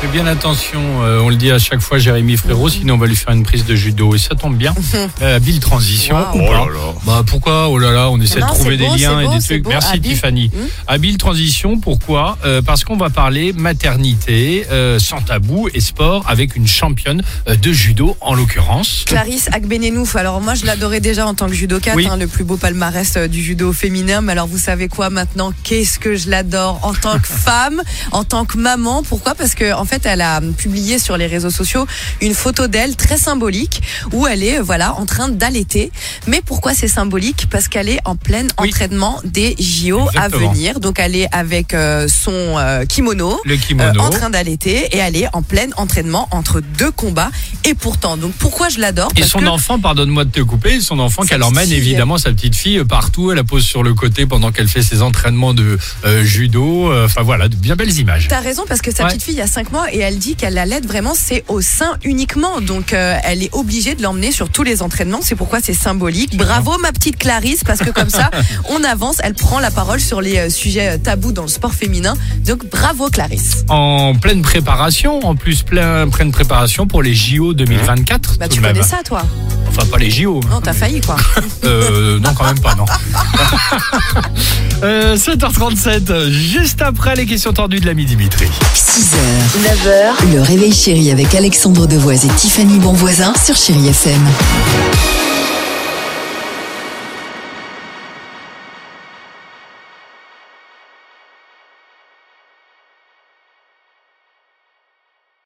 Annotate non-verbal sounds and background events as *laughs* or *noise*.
Fais bien attention, euh, on le dit à chaque fois, Jérémy Frérot, sinon on va lui faire une prise de judo. Et ça tombe bien. *laughs* Euh, habile transition. Wow. ou Oh là là. Bah pourquoi? Oh là là, on essaie Non, de trouver des beau, liens et beau, des trucs. beau. Merci Habile. Tiffany. Hmm. Habile transition, pourquoi? Euh, Parce qu'on va parler maternité, euh, sans tabou et sport avec une championne de judo en l'occurrence. Clarisse Agbenenouf. Alors moi je l'adorais déjà en tant que judokate, Oui. hein, le plus beau palmarès du judo féminin. Mais alors vous savez quoi maintenant? Qu'est-ce que je l'adore? En tant que *laughs* femme, en tant que maman. Pourquoi? Parce que en fait elle a publié sur les réseaux sociaux une photo d'elle très symbolique où elle est euh, voilà en train d'allaiter. Mais pourquoi c'est symbolique? Parce qu'elle est en plein Oui. entraînement des JO à venir. Donc elle est avec euh, son euh, kimono. Le euh, kimono. en train d'allaiter et elle est en plein entraînement entre deux combats et pourtant donc pourquoi je l'adore? Et son que- enfant, pardonne-moi de te couper, son enfant qu'elle emmène évidemment sa petite fille euh, partout, elle la pose sur le côté pendant qu'elle fait ses entraînements de euh, judo. Euh, Enfin voilà, de bien belles images. T'as raison parce que sa Ouais. petite fille a 5 mois et elle dit qu'elle l'allaite vraiment c'est au sein uniquement. Donc euh, elle est obligée de l'emmener sur tous les entraînements. C'est pourquoi c'est symbolique. Bravo ma petite Clarisse parce que comme ça *laughs* on avance. Elle prend la parole sur les euh, sujets euh, tabous dans le sport féminin. Donc bravo Clarisse. En pleine préparation, en plus plein, pleine préparation pour les JO 2024. bah tu connais ça toi Enfin pas les JO. non t'as failli quoi *laughs* Euh, non, quand même pas, non. *laughs* Euh, 7h37, juste après les questions tordues de l'ami Dimitri. 6h, 9h, le réveil chéri avec Alexandre Devoise et Tiffany Bonvoisin sur Chéri FM.